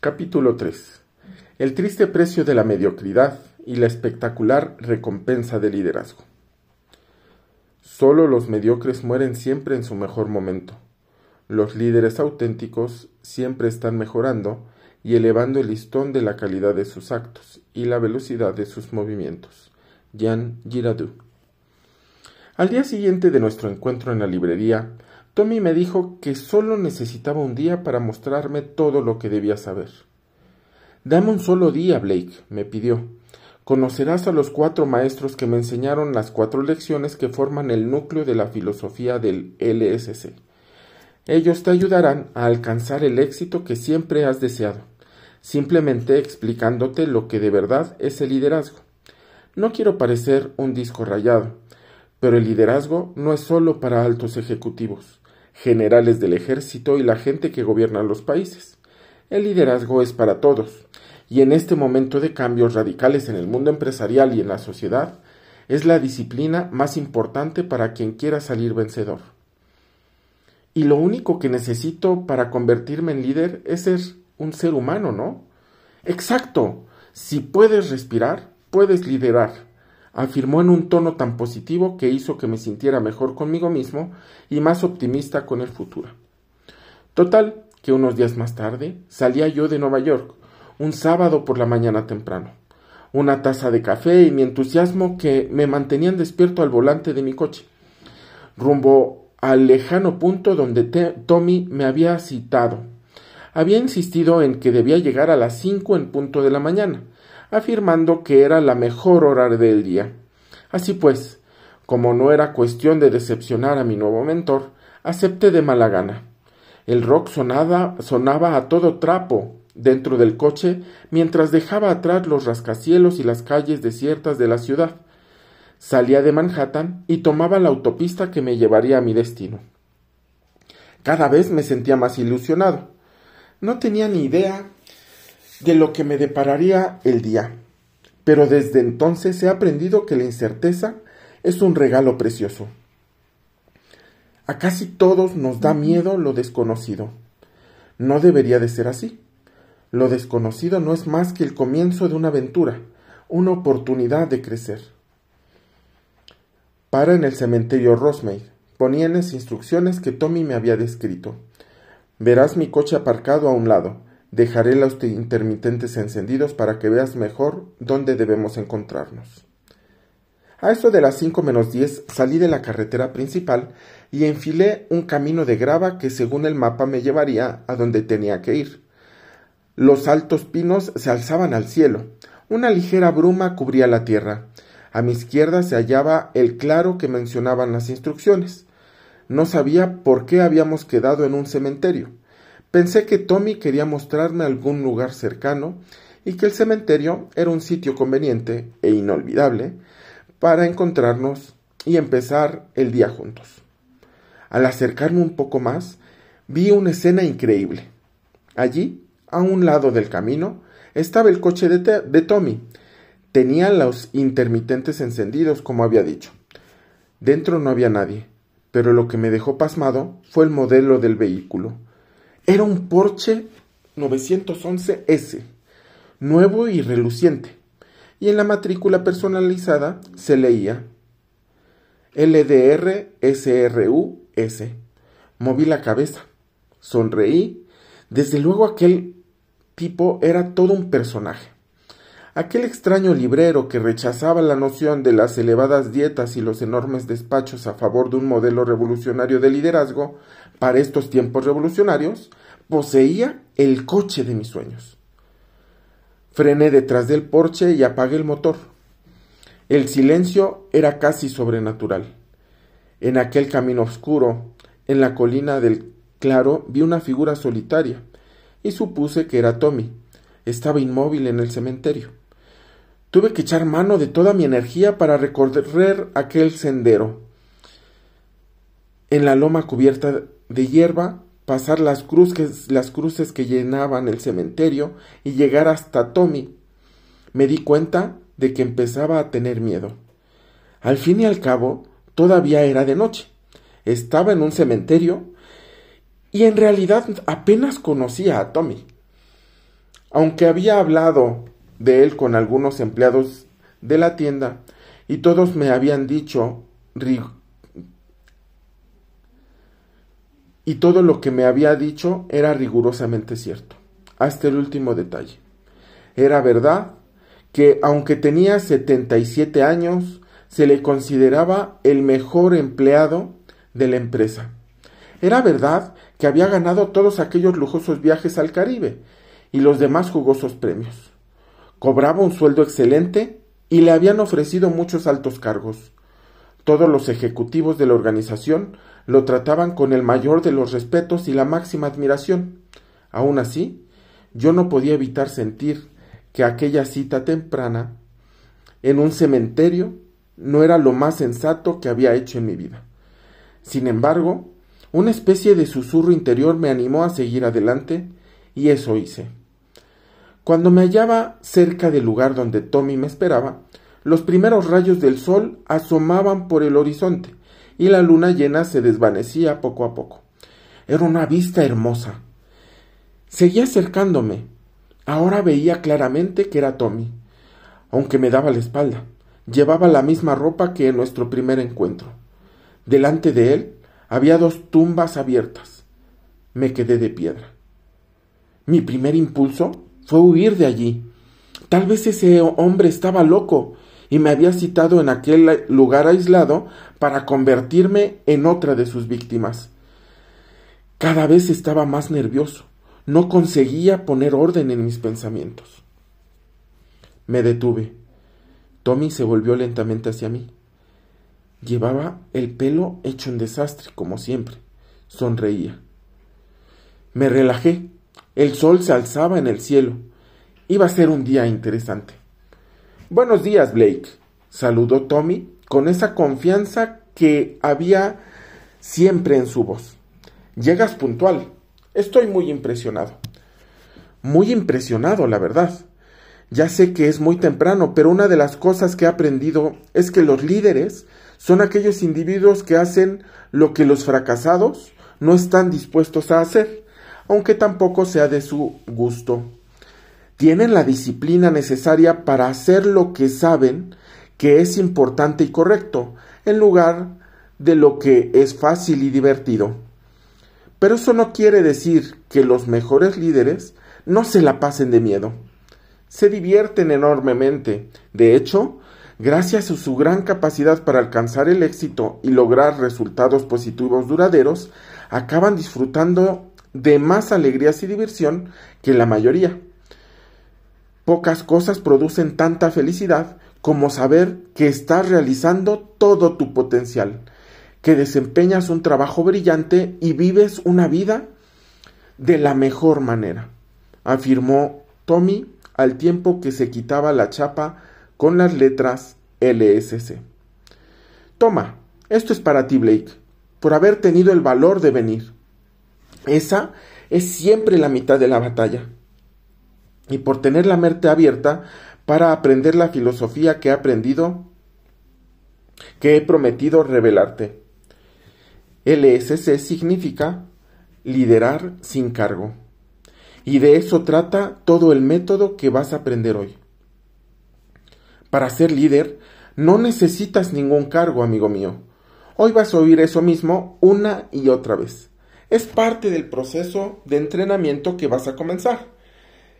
Capítulo 3. El triste precio de la mediocridad y la espectacular recompensa del liderazgo. Solo los mediocres mueren siempre en su mejor momento. Los líderes auténticos siempre están mejorando y elevando el listón de la calidad de sus actos y la velocidad de sus movimientos. Jean Giraudoux. Al día siguiente de nuestro encuentro en la librería, Tommy me dijo que solo necesitaba un día para mostrarme todo lo que debía saber. Dame un solo día, Blake, me pidió. Conocerás a los cuatro maestros que me enseñaron las cuatro lecciones que forman el núcleo de la filosofía del LSC. Ellos te ayudarán a alcanzar el éxito que siempre has deseado, simplemente explicándote lo que de verdad es el liderazgo. No quiero parecer un disco rayado, pero el liderazgo no es solo para altos ejecutivos generales del ejército y la gente que gobierna los países. El liderazgo es para todos, y en este momento de cambios radicales en el mundo empresarial y en la sociedad, es la disciplina más importante para quien quiera salir vencedor. Y lo único que necesito para convertirme en líder es ser un ser humano, ¿no? Exacto. Si puedes respirar, puedes liderar afirmó en un tono tan positivo que hizo que me sintiera mejor conmigo mismo y más optimista con el futuro. Total, que unos días más tarde salía yo de Nueva York, un sábado por la mañana temprano. Una taza de café y mi entusiasmo que me mantenían despierto al volante de mi coche, rumbo al lejano punto donde Tommy me había citado. Había insistido en que debía llegar a las cinco en punto de la mañana, afirmando que era la mejor hora del día. Así pues, como no era cuestión de decepcionar a mi nuevo mentor, acepté de mala gana. El rock sonaba, sonaba a todo trapo dentro del coche mientras dejaba atrás los rascacielos y las calles desiertas de la ciudad. Salía de Manhattan y tomaba la autopista que me llevaría a mi destino. Cada vez me sentía más ilusionado. No tenía ni idea de lo que me depararía el día. Pero desde entonces he aprendido que la incerteza es un regalo precioso. A casi todos nos da miedo lo desconocido. No debería de ser así. Lo desconocido no es más que el comienzo de una aventura, una oportunidad de crecer. Para en el cementerio Rosemary. Ponía en las instrucciones que Tommy me había descrito. Verás mi coche aparcado a un lado. Dejaré los intermitentes encendidos para que veas mejor dónde debemos encontrarnos. A eso de las cinco menos diez salí de la carretera principal y enfilé un camino de grava que según el mapa me llevaría a donde tenía que ir. Los altos pinos se alzaban al cielo. Una ligera bruma cubría la tierra. A mi izquierda se hallaba el claro que mencionaban las instrucciones. No sabía por qué habíamos quedado en un cementerio. Pensé que Tommy quería mostrarme algún lugar cercano y que el cementerio era un sitio conveniente e inolvidable para encontrarnos y empezar el día juntos. Al acercarme un poco más, vi una escena increíble. Allí, a un lado del camino, estaba el coche de, de Tommy. Tenía los intermitentes encendidos, como había dicho. Dentro no había nadie, pero lo que me dejó pasmado fue el modelo del vehículo. Era un Porsche 911S, nuevo y reluciente, y en la matrícula personalizada se leía LDR SRUS. Moví la cabeza, sonreí. Desde luego aquel tipo era todo un personaje. Aquel extraño librero que rechazaba la noción de las elevadas dietas y los enormes despachos a favor de un modelo revolucionario de liderazgo para estos tiempos revolucionarios, poseía el coche de mis sueños. Frené detrás del porche y apagué el motor. El silencio era casi sobrenatural. En aquel camino oscuro, en la colina del claro, vi una figura solitaria y supuse que era Tommy. Estaba inmóvil en el cementerio. Tuve que echar mano de toda mi energía para recorrer aquel sendero. En la loma cubierta de hierba, pasar las cruces, las cruces que llenaban el cementerio y llegar hasta Tommy. Me di cuenta de que empezaba a tener miedo. Al fin y al cabo, todavía era de noche. Estaba en un cementerio y en realidad apenas conocía a Tommy. Aunque había hablado de él con algunos empleados de la tienda y todos me habían dicho y todo lo que me había dicho era rigurosamente cierto, hasta el último detalle. Era verdad que aunque tenía 77 años, se le consideraba el mejor empleado de la empresa. Era verdad que había ganado todos aquellos lujosos viajes al Caribe y los demás jugosos premios. Cobraba un sueldo excelente y le habían ofrecido muchos altos cargos. Todos los ejecutivos de la organización lo trataban con el mayor de los respetos y la máxima admiración. Aun así, yo no podía evitar sentir que aquella cita temprana en un cementerio no era lo más sensato que había hecho en mi vida. Sin embargo, una especie de susurro interior me animó a seguir adelante y eso hice. Cuando me hallaba cerca del lugar donde Tommy me esperaba, los primeros rayos del sol asomaban por el horizonte y la luna llena se desvanecía poco a poco. Era una vista hermosa. Seguía acercándome. Ahora veía claramente que era Tommy, aunque me daba la espalda. Llevaba la misma ropa que en nuestro primer encuentro. Delante de él había dos tumbas abiertas. Me quedé de piedra. Mi primer impulso fue huir de allí. Tal vez ese hombre estaba loco y me había citado en aquel lugar aislado para convertirme en otra de sus víctimas. Cada vez estaba más nervioso. No conseguía poner orden en mis pensamientos. Me detuve. Tommy se volvió lentamente hacia mí. Llevaba el pelo hecho un desastre, como siempre. Sonreía. Me relajé. El sol se alzaba en el cielo. Iba a ser un día interesante. Buenos días, Blake, saludó Tommy con esa confianza que había siempre en su voz. Llegas puntual. Estoy muy impresionado. Muy impresionado, la verdad. Ya sé que es muy temprano, pero una de las cosas que he aprendido es que los líderes son aquellos individuos que hacen lo que los fracasados no están dispuestos a hacer, aunque tampoco sea de su gusto. Tienen la disciplina necesaria para hacer lo que saben que es importante y correcto, en lugar de lo que es fácil y divertido. Pero eso no quiere decir que los mejores líderes no se la pasen de miedo. Se divierten enormemente. De hecho, gracias a su gran capacidad para alcanzar el éxito y lograr resultados positivos duraderos, acaban disfrutando de más alegrías y diversión que la mayoría. Pocas cosas producen tanta felicidad como saber que estás realizando todo tu potencial, que desempeñas un trabajo brillante y vives una vida de la mejor manera, afirmó Tommy al tiempo que se quitaba la chapa con las letras LSC. Toma, esto es para ti, Blake, por haber tenido el valor de venir. Esa es siempre la mitad de la batalla. Y por tener la mente abierta para aprender la filosofía que he aprendido, que he prometido revelarte. LSC significa liderar sin cargo. Y de eso trata todo el método que vas a aprender hoy. Para ser líder, no necesitas ningún cargo, amigo mío. Hoy vas a oír eso mismo una y otra vez. Es parte del proceso de entrenamiento que vas a comenzar.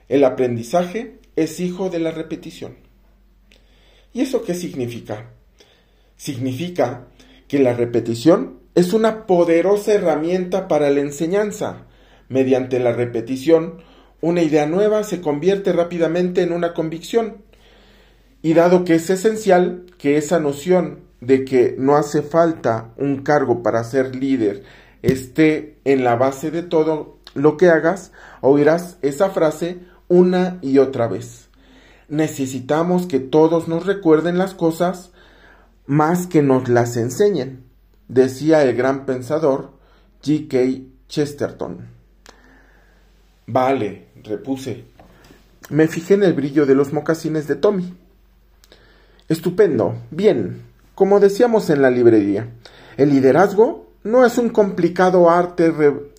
El aprendizaje es hijo de la repetición. ¿Y eso qué significa? Significa que la repetición es una poderosa herramienta para la enseñanza. Mediante la repetición, una idea nueva se convierte rápidamente en una convicción. Y dado que es esencial que esa noción de que no hace falta un cargo para ser líder esté en la base de todo lo que hagas, oirás esa frase una y otra vez. Necesitamos que todos nos recuerden las cosas más que nos las enseñen, decía el gran pensador G. K. Chesterton. Vale, repuse. Me fijé en el brillo de los mocasines de Tommy. Estupendo. Bien. Como decíamos en la librería, el liderazgo no es un complicado arte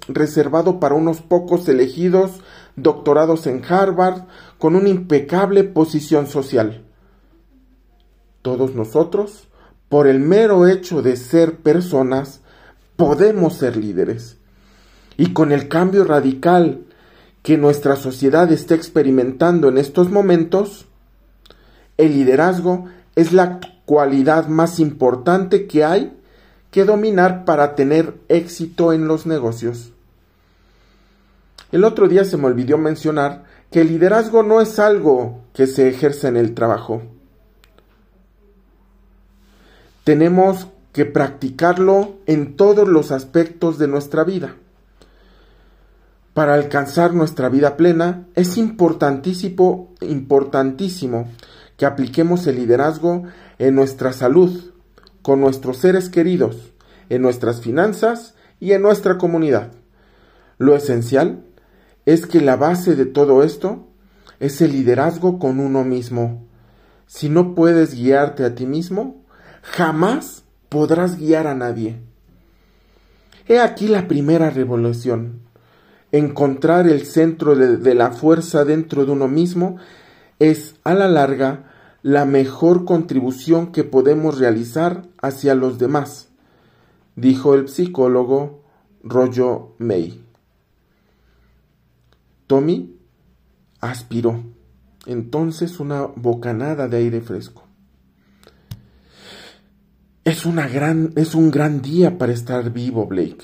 reservado para unos pocos elegidos, doctorados en Harvard, con una impecable posición social. Todos nosotros, por el mero hecho de ser personas, podemos ser líderes. Y con el cambio radical que nuestra sociedad está experimentando en estos momentos, el liderazgo es la cualidad más importante que hay que dominar para tener éxito en los negocios. El otro día se me olvidó mencionar que el liderazgo no es algo que se ejerce en el trabajo. Tenemos que practicarlo en todos los aspectos de nuestra vida. Para alcanzar nuestra vida plena es importantísimo, que apliquemos el liderazgo en nuestra salud, con nuestros seres queridos, en nuestras finanzas y en nuestra comunidad. Lo esencial es que la base de todo esto es el liderazgo con uno mismo. Si no puedes guiarte a ti mismo, jamás podrás guiar a nadie. He aquí la primera revolución. Encontrar el centro de, la fuerza dentro de uno mismo es a la larga la mejor contribución que podemos realizar hacia los demás, dijo el psicólogo Rollo May. Tommy aspiró entonces una bocanada de aire fresco. Es, una gran, es un gran día para estar vivo, Blake.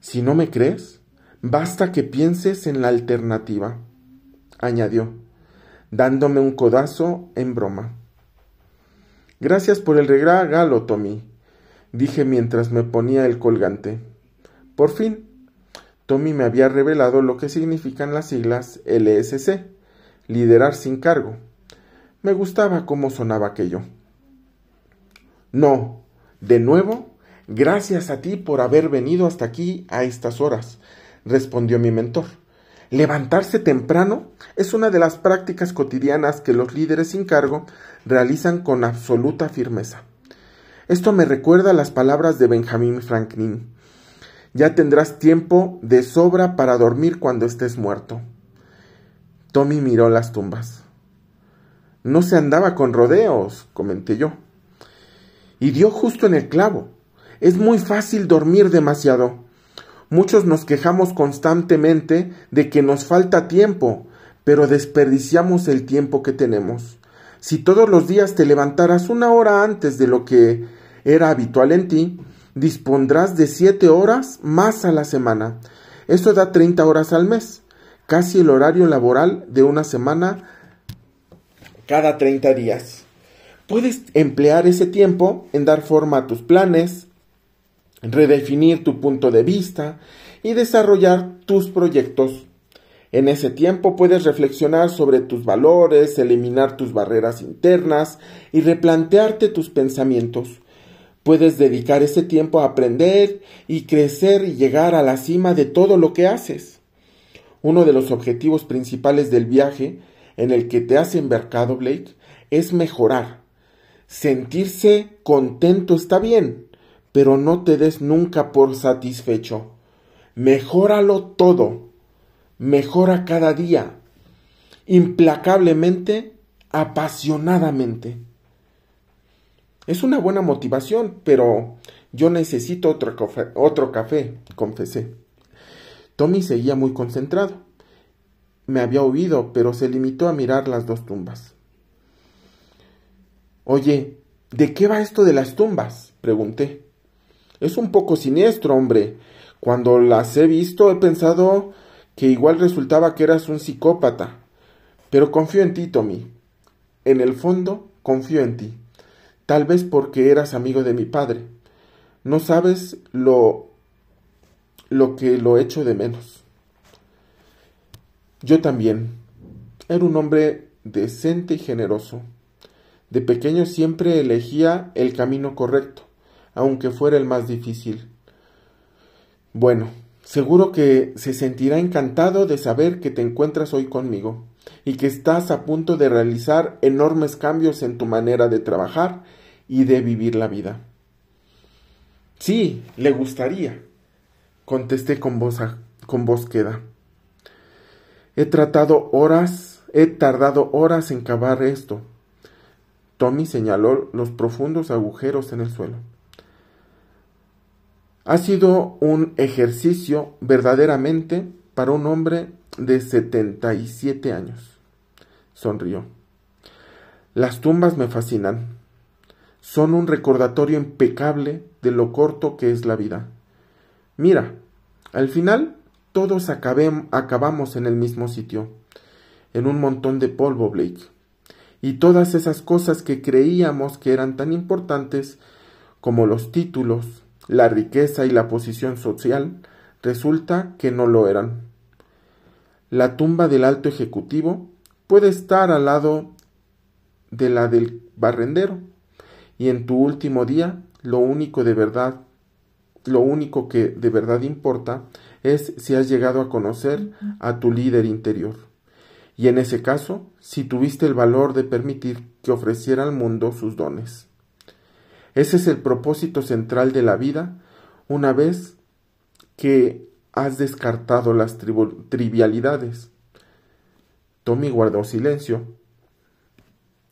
Si no me crees, basta que pienses en la alternativa, añadió dándome un codazo en broma. Gracias por el regalo, Tommy, dije mientras me ponía el colgante. Por fin, Tommy me había revelado lo que significan las siglas LSC, liderar sin cargo. Me gustaba cómo sonaba aquello. No, de nuevo, gracias a ti por haber venido hasta aquí a estas horas, respondió mi mentor. Levantarse temprano es una de las prácticas cotidianas que los líderes sin cargo realizan con absoluta firmeza. Esto me recuerda las palabras de Benjamin Franklin. Ya tendrás tiempo de sobra para dormir cuando estés muerto. Tommy miró las tumbas. No se andaba con rodeos, comenté yo. Y dio justo en el clavo. Es muy fácil dormir demasiado. Muchos nos quejamos constantemente de que nos falta tiempo, pero desperdiciamos el tiempo que tenemos. Si todos los días te levantaras una hora antes de lo que era habitual en ti, dispondrás de siete horas más a la semana. Eso da treinta horas al mes, casi el horario laboral de una semana cada treinta días. Puedes emplear ese tiempo en dar forma a tus planes, redefinir tu punto de vista y desarrollar tus proyectos. En ese tiempo puedes reflexionar sobre tus valores, eliminar tus barreras internas y replantearte tus pensamientos. Puedes dedicar ese tiempo a aprender y crecer y llegar a la cima de todo lo que haces. Uno de los objetivos principales del viaje en el que te has embarcado, Blake, es mejorar. Sentirse contento está bien, pero no te des nunca por satisfecho. Mejóralo todo, mejora cada día, implacablemente, apasionadamente. Es una buena motivación, pero yo necesito otro café, otro café, confesé. Tommy seguía muy concentrado. Me había oído, pero se limitó a mirar las dos tumbas. Oye, ¿de qué va esto de las tumbas? pregunté. Es un poco siniestro, hombre. Cuando las he visto he pensado que igual resultaba que eras un psicópata. Pero confío en ti, Tommy. En el fondo, confío en ti. Tal vez porque eras amigo de mi padre. No sabes lo lo que lo echo de menos. Yo también. Era un hombre decente y generoso. De pequeño siempre elegía el camino correcto aunque fuera el más difícil. Bueno, seguro que se sentirá encantado de saber que te encuentras hoy conmigo y que estás a punto de realizar enormes cambios en tu manera de trabajar y de vivir la vida. Sí, le gustaría. contesté con voz, con voz queda. He tratado horas, he tardado horas en cavar esto. Tommy señaló los profundos agujeros en el suelo. Ha sido un ejercicio verdaderamente para un hombre de setenta y siete años. Sonrió. Las tumbas me fascinan. Son un recordatorio impecable de lo corto que es la vida. Mira, al final todos acabamos en el mismo sitio, en un montón de polvo, Blake. Y todas esas cosas que creíamos que eran tan importantes como los títulos, la riqueza y la posición social, resulta que no lo eran. La tumba del alto ejecutivo puede estar al lado de la del barrendero, y en tu último día lo único de verdad, lo único que de verdad importa es si has llegado a conocer a tu líder interior. Y en ese caso, si tuviste el valor de permitir que ofreciera al mundo sus dones. Ese es el propósito central de la vida una vez que has descartado las trivialidades. Tommy guardó silencio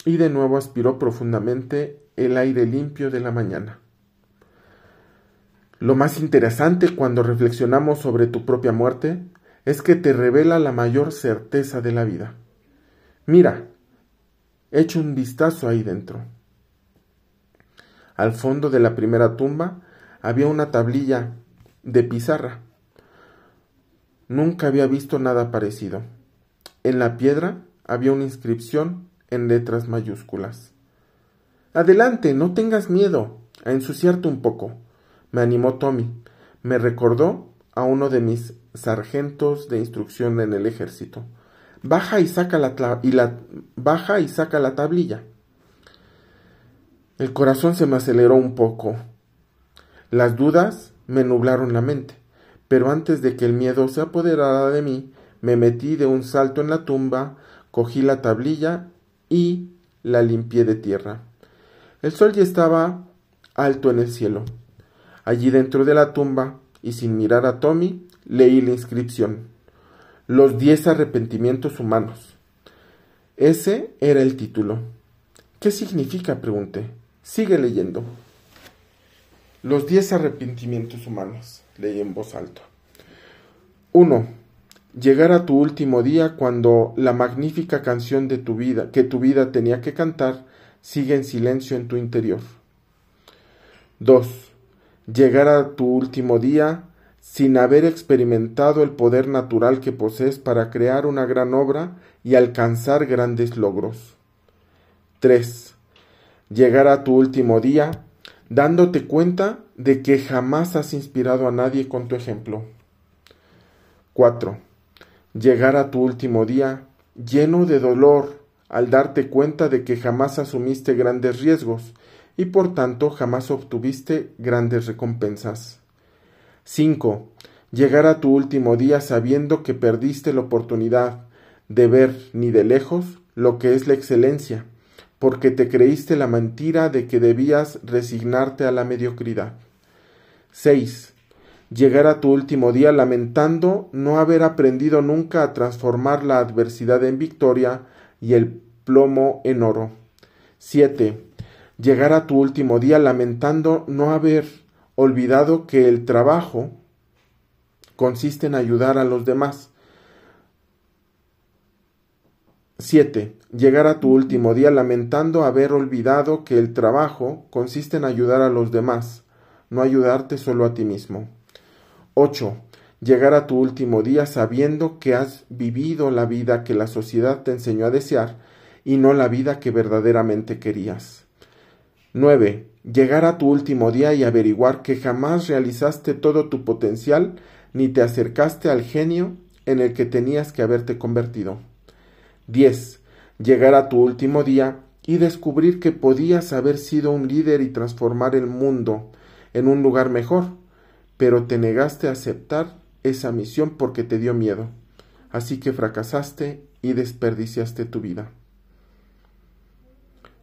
y de nuevo aspiró profundamente el aire limpio de la mañana. Lo más interesante cuando reflexionamos sobre tu propia muerte es que te revela la mayor certeza de la vida. Mira, echa un vistazo ahí dentro. Al fondo de la primera tumba había una tablilla de pizarra. Nunca había visto nada parecido. En la piedra había una inscripción en letras mayúsculas. Adelante, no tengas miedo, a ensuciarte un poco, me animó Tommy. Me recordó a uno de mis sargentos de instrucción en el ejército. Baja y saca la, y la baja y saca la tablilla. El corazón se me aceleró un poco. Las dudas me nublaron la mente, pero antes de que el miedo se apoderara de mí, me metí de un salto en la tumba, cogí la tablilla y la limpié de tierra. El sol ya estaba alto en el cielo. Allí dentro de la tumba, y sin mirar a Tommy, leí la inscripción. Los diez arrepentimientos humanos. Ese era el título. ¿Qué significa? pregunté. Sigue leyendo. Los diez arrepentimientos humanos, leí en voz alta. 1. Llegar a tu último día cuando la magnífica canción de tu vida, que tu vida tenía que cantar, sigue en silencio en tu interior. 2. Llegar a tu último día sin haber experimentado el poder natural que posees para crear una gran obra y alcanzar grandes logros. 3 llegar a tu último día dándote cuenta de que jamás has inspirado a nadie con tu ejemplo. 4. Llegar a tu último día lleno de dolor al darte cuenta de que jamás asumiste grandes riesgos y por tanto jamás obtuviste grandes recompensas. 5. Llegar a tu último día sabiendo que perdiste la oportunidad de ver ni de lejos lo que es la excelencia porque te creíste la mentira de que debías resignarte a la mediocridad. 6. Llegar a tu último día lamentando no haber aprendido nunca a transformar la adversidad en victoria y el plomo en oro. 7. Llegar a tu último día lamentando no haber olvidado que el trabajo consiste en ayudar a los demás. 7 llegar a tu último día lamentando haber olvidado que el trabajo consiste en ayudar a los demás, no ayudarte solo a ti mismo. 8. Llegar a tu último día sabiendo que has vivido la vida que la sociedad te enseñó a desear y no la vida que verdaderamente querías. 9. Llegar a tu último día y averiguar que jamás realizaste todo tu potencial ni te acercaste al genio en el que tenías que haberte convertido. 10 llegar a tu último día y descubrir que podías haber sido un líder y transformar el mundo en un lugar mejor, pero te negaste a aceptar esa misión porque te dio miedo, así que fracasaste y desperdiciaste tu vida.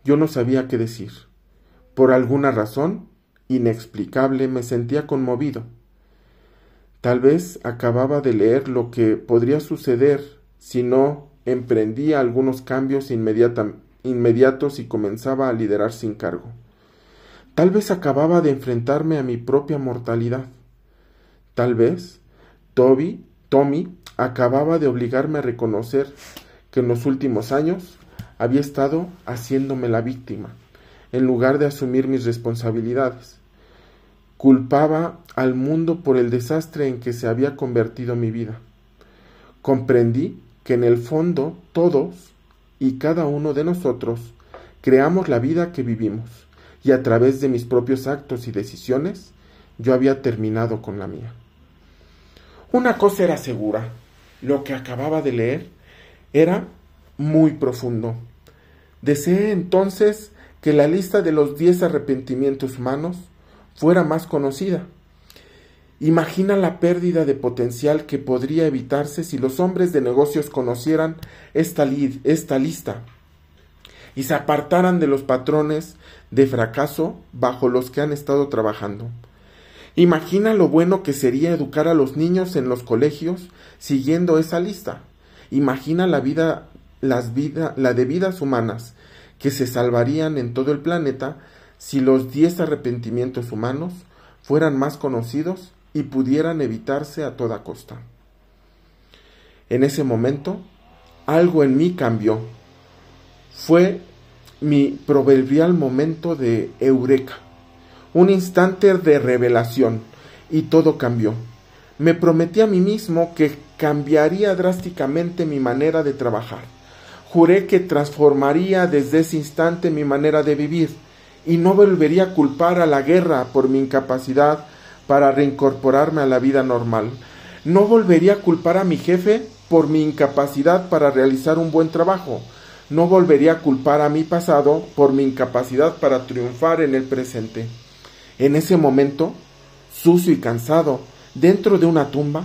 Yo no sabía qué decir. Por alguna razón inexplicable me sentía conmovido. Tal vez acababa de leer lo que podría suceder si no emprendía algunos cambios inmediatos y comenzaba a liderar sin cargo. Tal vez acababa de enfrentarme a mi propia mortalidad. Tal vez Toby, Tommy acababa de obligarme a reconocer que en los últimos años había estado haciéndome la víctima, en lugar de asumir mis responsabilidades. Culpaba al mundo por el desastre en que se había convertido mi vida. Comprendí que en el fondo todos y cada uno de nosotros creamos la vida que vivimos, y a través de mis propios actos y decisiones yo había terminado con la mía. Una cosa era segura, lo que acababa de leer era muy profundo. Deseé entonces que la lista de los diez arrepentimientos humanos fuera más conocida. Imagina la pérdida de potencial que podría evitarse si los hombres de negocios conocieran esta, esta lista y se apartaran de los patrones de fracaso bajo los que han estado trabajando. Imagina lo bueno que sería educar a los niños en los colegios siguiendo esa lista. Imagina la vida, las vida, la de vidas humanas que se salvarían en todo el planeta si los diez arrepentimientos humanos fueran más conocidos y pudieran evitarse a toda costa. En ese momento, algo en mí cambió. Fue mi proverbial momento de eureka un instante de revelación, y todo cambió. Me prometí a mí mismo que cambiaría drásticamente mi manera de trabajar. Juré que transformaría desde ese instante mi manera de vivir y no volvería a culpar a la guerra por mi incapacidad para reincorporarme a la vida normal. No volvería a culpar a mi jefe por mi incapacidad para realizar un buen trabajo. No volvería a culpar a mi pasado por mi incapacidad para triunfar en el presente. En ese momento, sucio y cansado, dentro de una tumba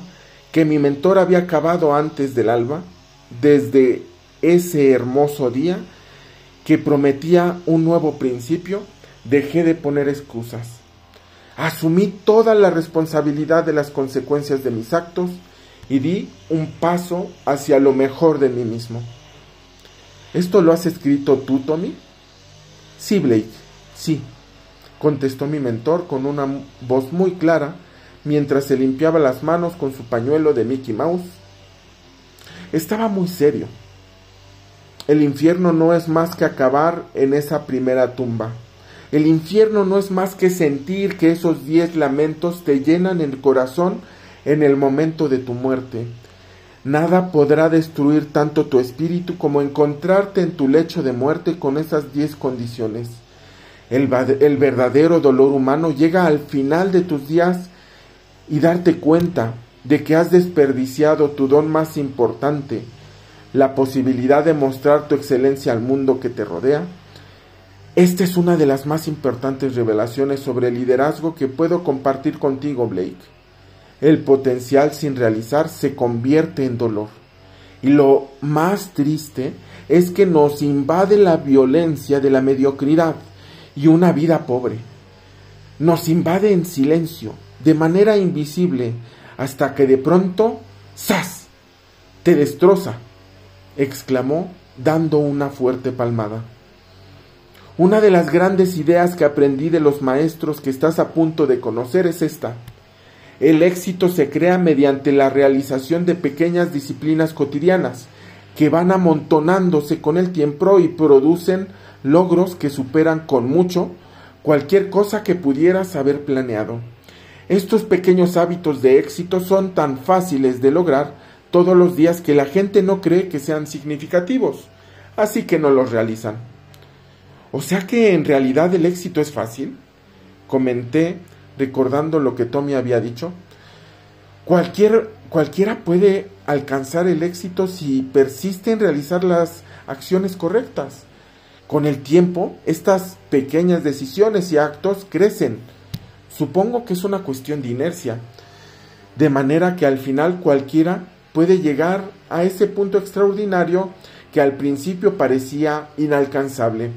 que mi mentor había acabado antes del alba, desde ese hermoso día que prometía un nuevo principio, dejé de poner excusas. Asumí toda la responsabilidad de las consecuencias de mis actos y di un paso hacia lo mejor de mí mismo. ¿Esto lo has escrito tú, Tommy? Sí, Blake, sí contestó mi mentor con una voz muy clara mientras se limpiaba las manos con su pañuelo de Mickey Mouse. Estaba muy serio. El infierno no es más que acabar en esa primera tumba. El infierno no es más que sentir que esos diez lamentos te llenan el corazón en el momento de tu muerte. Nada podrá destruir tanto tu espíritu como encontrarte en tu lecho de muerte con esas diez condiciones. El, verdadero dolor humano llega al final de tus días y darte cuenta de que has desperdiciado tu don más importante, la posibilidad de mostrar tu excelencia al mundo que te rodea. Esta es una de las más importantes revelaciones sobre el liderazgo que puedo compartir contigo, Blake. El potencial sin realizar se convierte en dolor. Y lo más triste es que nos invade la violencia de la mediocridad y una vida pobre. Nos invade en silencio, de manera invisible, hasta que de pronto, ¡zas! te destroza, exclamó dando una fuerte palmada. Una de las grandes ideas que aprendí de los maestros que estás a punto de conocer es esta. El éxito se crea mediante la realización de pequeñas disciplinas cotidianas que van amontonándose con el tiempo y producen logros que superan con mucho cualquier cosa que pudieras haber planeado. Estos pequeños hábitos de éxito son tan fáciles de lograr todos los días que la gente no cree que sean significativos, así que no los realizan. O sea que en realidad el éxito es fácil, comenté recordando lo que Tommy había dicho. Cualquier, cualquiera puede alcanzar el éxito si persiste en realizar las acciones correctas. Con el tiempo, estas pequeñas decisiones y actos crecen. Supongo que es una cuestión de inercia, de manera que al final cualquiera puede llegar a ese punto extraordinario que al principio parecía inalcanzable.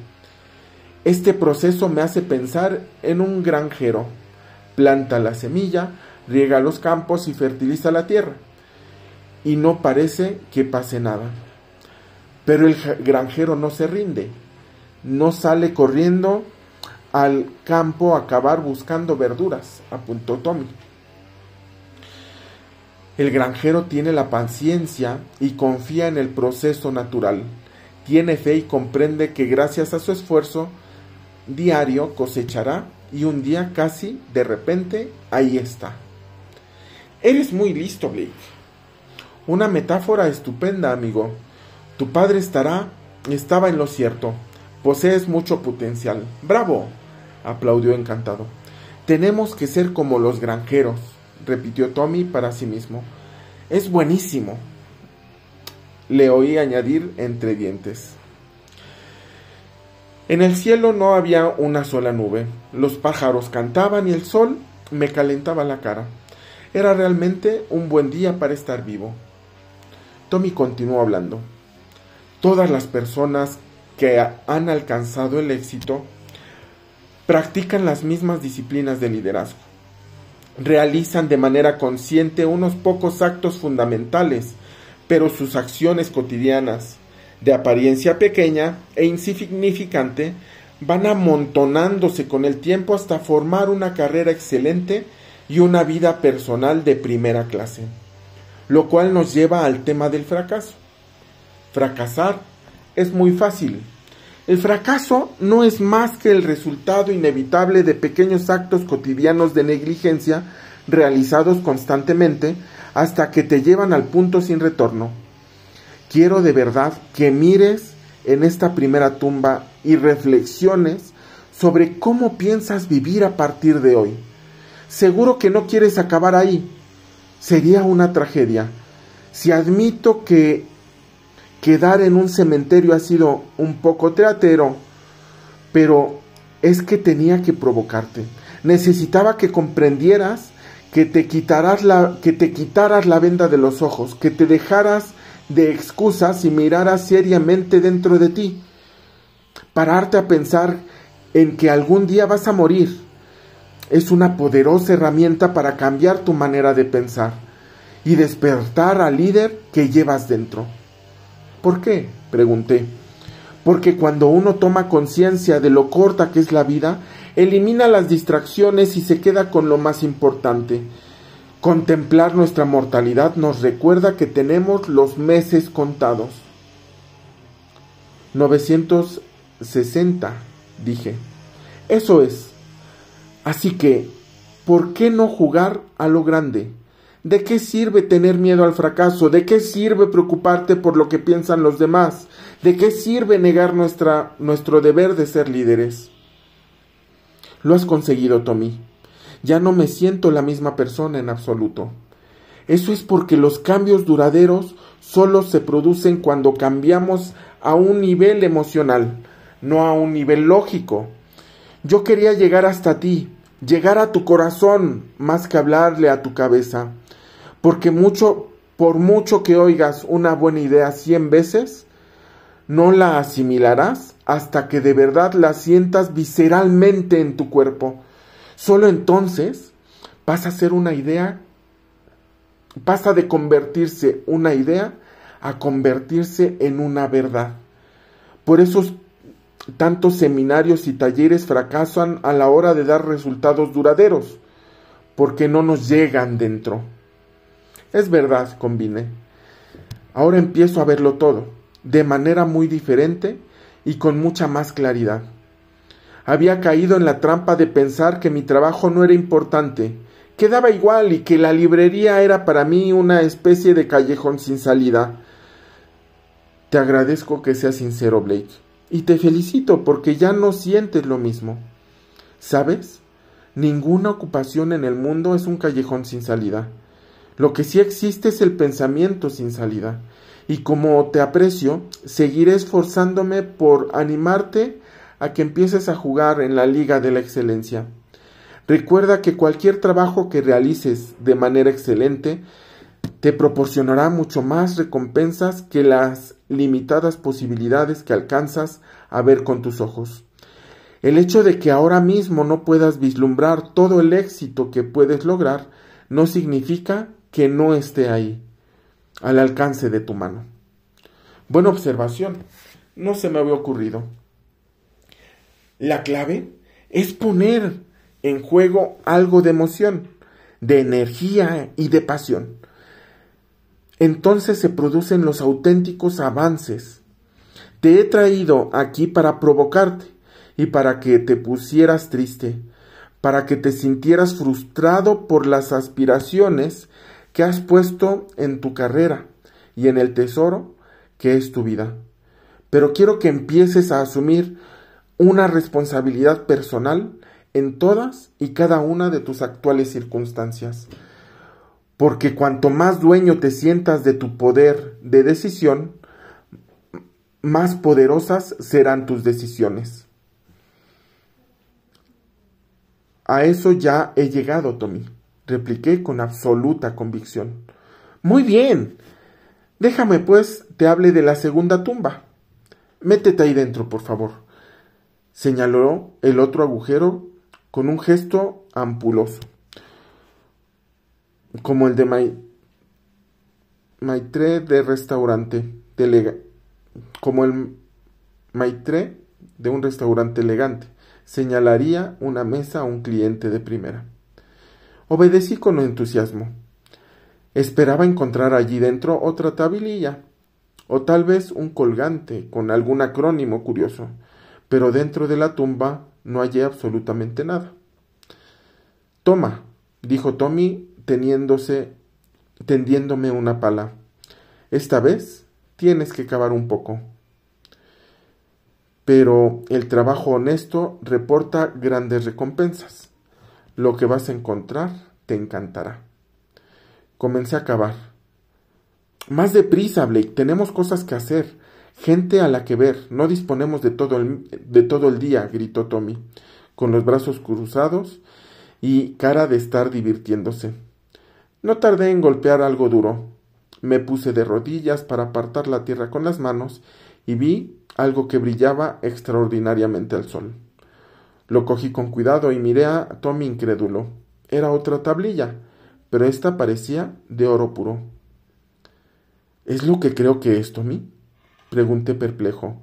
Este proceso me hace pensar en un granjero. Planta la semilla, riega los campos y fertiliza la tierra. Y no parece que pase nada. Pero el granjero no se rinde, no sale corriendo al campo a acabar buscando verduras, apuntó Tommy. El granjero tiene la paciencia y confía en el proceso natural. Tiene fe y comprende que gracias a su esfuerzo diario cosechará y un día casi de repente ahí está. Eres muy listo, Blake. Una metáfora estupenda, amigo. Tu padre estará, estaba en lo cierto. Posees mucho potencial. ¡Bravo! aplaudió encantado. Tenemos que ser como los granjeros, repitió Tommy para sí mismo. Es buenísimo. Le oí añadir entre dientes. En el cielo no había una sola nube. Los pájaros cantaban y el sol me calentaba la cara. Era realmente un buen día para estar vivo. Tommy continuó hablando. Todas las personas que han alcanzado el éxito practican las mismas disciplinas de liderazgo. Realizan de manera consciente unos pocos actos fundamentales, pero sus acciones cotidianas, de apariencia pequeña e insignificante, van amontonándose con el tiempo hasta formar una carrera excelente y una vida personal de primera clase. Lo cual nos lleva al tema del fracaso. Fracasar es muy fácil. El fracaso no es más que el resultado inevitable de pequeños actos cotidianos de negligencia realizados constantemente hasta que te llevan al punto sin retorno. Quiero de verdad que mires en esta primera tumba y reflexiones sobre cómo piensas vivir a partir de hoy. Seguro que no quieres acabar ahí. Sería una tragedia. Si admito que quedar en un cementerio ha sido un poco teatero, pero es que tenía que provocarte. Necesitaba que comprendieras que te quitaras la que te quitaras la venda de los ojos, que te dejaras de excusas y miraras seriamente dentro de ti. Pararte a pensar en que algún día vas a morir es una poderosa herramienta para cambiar tu manera de pensar y despertar al líder que llevas dentro. ¿Por qué? pregunté. Porque cuando uno toma conciencia de lo corta que es la vida, elimina las distracciones y se queda con lo más importante. Contemplar nuestra mortalidad nos recuerda que tenemos los meses contados. 960, dije. Eso es, Así que, ¿por qué no jugar a lo grande? ¿De qué sirve tener miedo al fracaso? ¿De qué sirve preocuparte por lo que piensan los demás? ¿De qué sirve negar nuestra, nuestro deber de ser líderes? Lo has conseguido, Tommy. Ya no me siento la misma persona en absoluto. Eso es porque los cambios duraderos solo se producen cuando cambiamos a un nivel emocional, no a un nivel lógico. Yo quería llegar hasta ti, llegar a tu corazón, más que hablarle a tu cabeza. Porque mucho, por mucho que oigas una buena idea cien veces, no la asimilarás hasta que de verdad la sientas visceralmente en tu cuerpo. Solo entonces pasa a ser una idea, pasa de convertirse una idea a convertirse en una verdad. Por eso tantos seminarios y talleres fracasan a la hora de dar resultados duraderos, porque no nos llegan dentro. Es verdad, combine. Ahora empiezo a verlo todo, de manera muy diferente y con mucha más claridad. Había caído en la trampa de pensar que mi trabajo no era importante, que daba igual y que la librería era para mí una especie de callejón sin salida. Te agradezco que seas sincero, Blake y te felicito porque ya no sientes lo mismo. ¿Sabes? Ninguna ocupación en el mundo es un callejón sin salida. Lo que sí existe es el pensamiento sin salida. Y como te aprecio, seguiré esforzándome por animarte a que empieces a jugar en la Liga de la Excelencia. Recuerda que cualquier trabajo que realices de manera excelente te proporcionará mucho más recompensas que las limitadas posibilidades que alcanzas a ver con tus ojos. El hecho de que ahora mismo no puedas vislumbrar todo el éxito que puedes lograr no significa que no esté ahí, al alcance de tu mano. Buena observación. No se me había ocurrido. La clave es poner en juego algo de emoción, de energía y de pasión. Entonces se producen los auténticos avances. Te he traído aquí para provocarte y para que te pusieras triste, para que te sintieras frustrado por las aspiraciones que has puesto en tu carrera y en el tesoro que es tu vida. Pero quiero que empieces a asumir una responsabilidad personal en todas y cada una de tus actuales circunstancias. Porque cuanto más dueño te sientas de tu poder de decisión, más poderosas serán tus decisiones. A eso ya he llegado, Tommy, repliqué con absoluta convicción. Muy bien. Déjame, pues, te hable de la segunda tumba. Métete ahí dentro, por favor. Señaló el otro agujero con un gesto ampuloso, como el de Maitre de restaurante, como el Maitre de un restaurante elegante señalaría una mesa a un cliente de primera. Obedecí con entusiasmo. Esperaba encontrar allí dentro otra tablilla, o tal vez un colgante con algún acrónimo curioso, pero dentro de la tumba no hallé absolutamente nada. Toma, dijo Tommy teniéndose, tendiéndome una pala. Esta vez tienes que cavar un poco pero el trabajo honesto reporta grandes recompensas. Lo que vas a encontrar te encantará. Comencé a cavar. Más deprisa, Blake, tenemos cosas que hacer, gente a la que ver, no disponemos de todo el, de todo el día, gritó Tommy, con los brazos cruzados y cara de estar divirtiéndose. No tardé en golpear algo duro. Me puse de rodillas para apartar la tierra con las manos y vi algo que brillaba extraordinariamente al sol. Lo cogí con cuidado y miré a Tommy incrédulo. Era otra tablilla, pero esta parecía de oro puro. ¿Es lo que creo que es, Tommy? pregunté perplejo.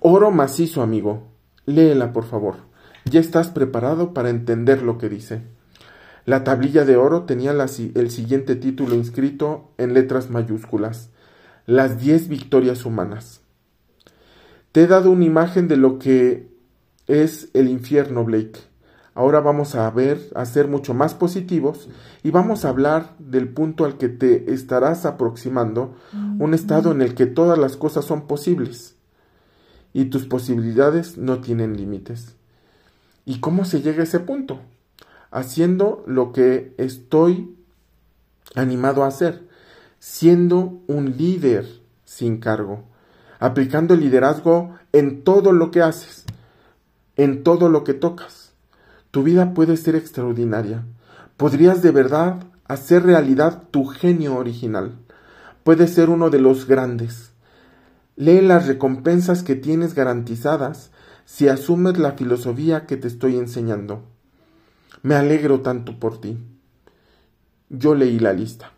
Oro macizo, amigo. Léela, por favor. Ya estás preparado para entender lo que dice. La tablilla de oro tenía el siguiente título inscrito en letras mayúsculas. Las diez victorias humanas. Te he dado una imagen de lo que es el infierno, Blake. Ahora vamos a ver, a ser mucho más positivos y vamos a hablar del punto al que te estarás aproximando, un estado en el que todas las cosas son posibles y tus posibilidades no tienen límites. ¿Y cómo se llega a ese punto? Haciendo lo que estoy animado a hacer, siendo un líder sin cargo aplicando el liderazgo en todo lo que haces, en todo lo que tocas. Tu vida puede ser extraordinaria. Podrías de verdad hacer realidad tu genio original. Puedes ser uno de los grandes. Lee las recompensas que tienes garantizadas si asumes la filosofía que te estoy enseñando. Me alegro tanto por ti. Yo leí la lista.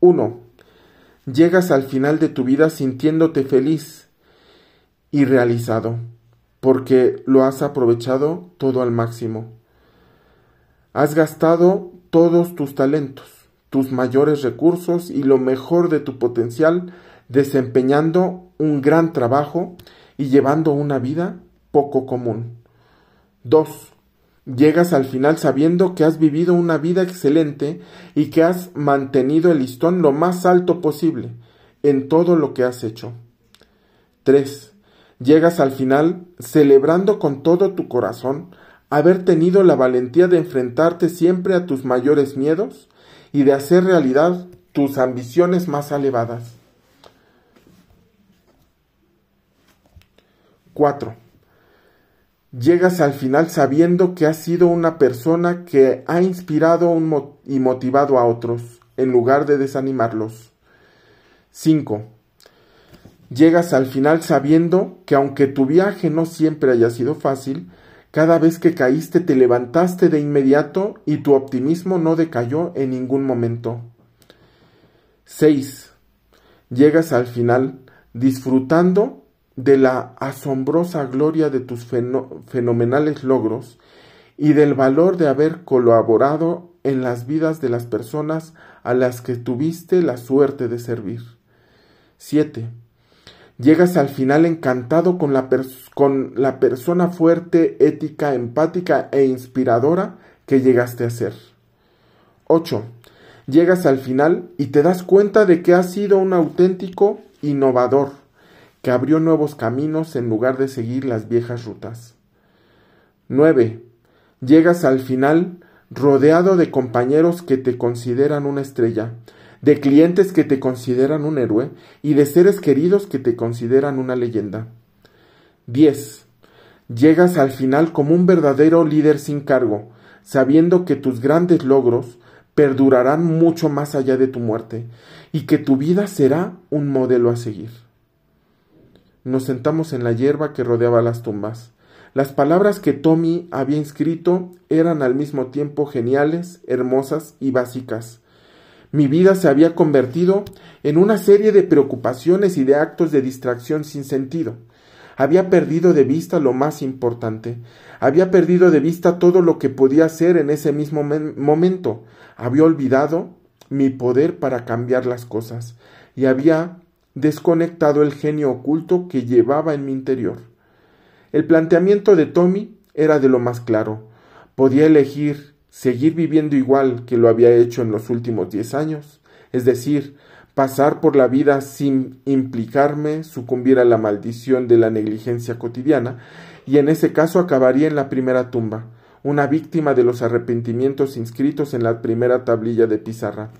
1. Llegas al final de tu vida sintiéndote feliz y realizado, porque lo has aprovechado todo al máximo. Has gastado todos tus talentos, tus mayores recursos y lo mejor de tu potencial desempeñando un gran trabajo y llevando una vida poco común. 2. Llegas al final sabiendo que has vivido una vida excelente y que has mantenido el listón lo más alto posible en todo lo que has hecho. 3. Llegas al final celebrando con todo tu corazón haber tenido la valentía de enfrentarte siempre a tus mayores miedos y de hacer realidad tus ambiciones más elevadas. 4 llegas al final sabiendo que has sido una persona que ha inspirado y motivado a otros en lugar de desanimarlos. 5. Llegas al final sabiendo que aunque tu viaje no siempre haya sido fácil, Cada vez que caíste te levantaste de inmediato y tu optimismo no decayó en ningún momento. 6. Llegas al final disfrutando de la asombrosa gloria de tus fenomenales logros y del valor de haber colaborado en las vidas de las personas a las que tuviste la suerte de servir. 7. Llegas al final encantado con la, con la persona fuerte, ética, empática e inspiradora que llegaste a ser. 8. Llegas al final y te das cuenta de que has sido un auténtico innovador, que abrió nuevos caminos en lugar de seguir las viejas rutas. 9. Llegas al final rodeado de compañeros que te consideran una estrella, de clientes que te consideran un héroe y de seres queridos que te consideran una leyenda. 10. Llegas al final como un verdadero líder sin cargo, sabiendo que tus grandes logros perdurarán mucho más allá de tu muerte y que tu vida será un modelo a seguir. Nos sentamos en la hierba que rodeaba las tumbas. Las palabras que Tommy había inscrito eran al mismo tiempo geniales, hermosas y básicas. Mi vida se había convertido en una serie de preocupaciones y de actos de distracción sin sentido. Había perdido de vista lo más importante. Había perdido de vista todo lo que podía hacer en ese mismo momento. Había olvidado mi poder para cambiar las cosas y había desconectado el genio oculto que llevaba en mi interior. El planteamiento de Tommy era de lo más claro. Podía elegir seguir viviendo igual que lo había hecho en los últimos diez años, es decir, pasar por la vida sin implicarme, sucumbir a la maldición de la negligencia cotidiana, y en ese caso acabaría en la primera tumba, una víctima de los arrepentimientos inscritos en la primera tablilla de pizarra.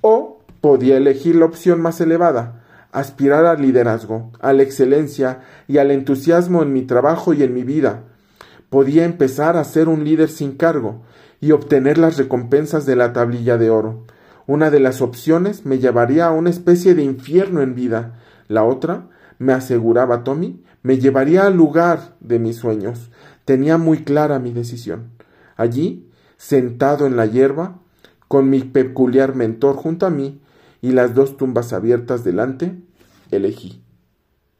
O podía elegir la opción más elevada, aspirar al liderazgo, a la excelencia y al entusiasmo en mi trabajo y en mi vida. Podía empezar a ser un líder sin cargo, y obtener las recompensas de la tablilla de oro. Una de las opciones me llevaría a una especie de infierno en vida. La otra, me aseguraba Tommy, me llevaría al lugar de mis sueños. Tenía muy clara mi decisión. Allí, sentado en la hierba, con mi peculiar mentor junto a mí y las dos tumbas abiertas delante, elegí.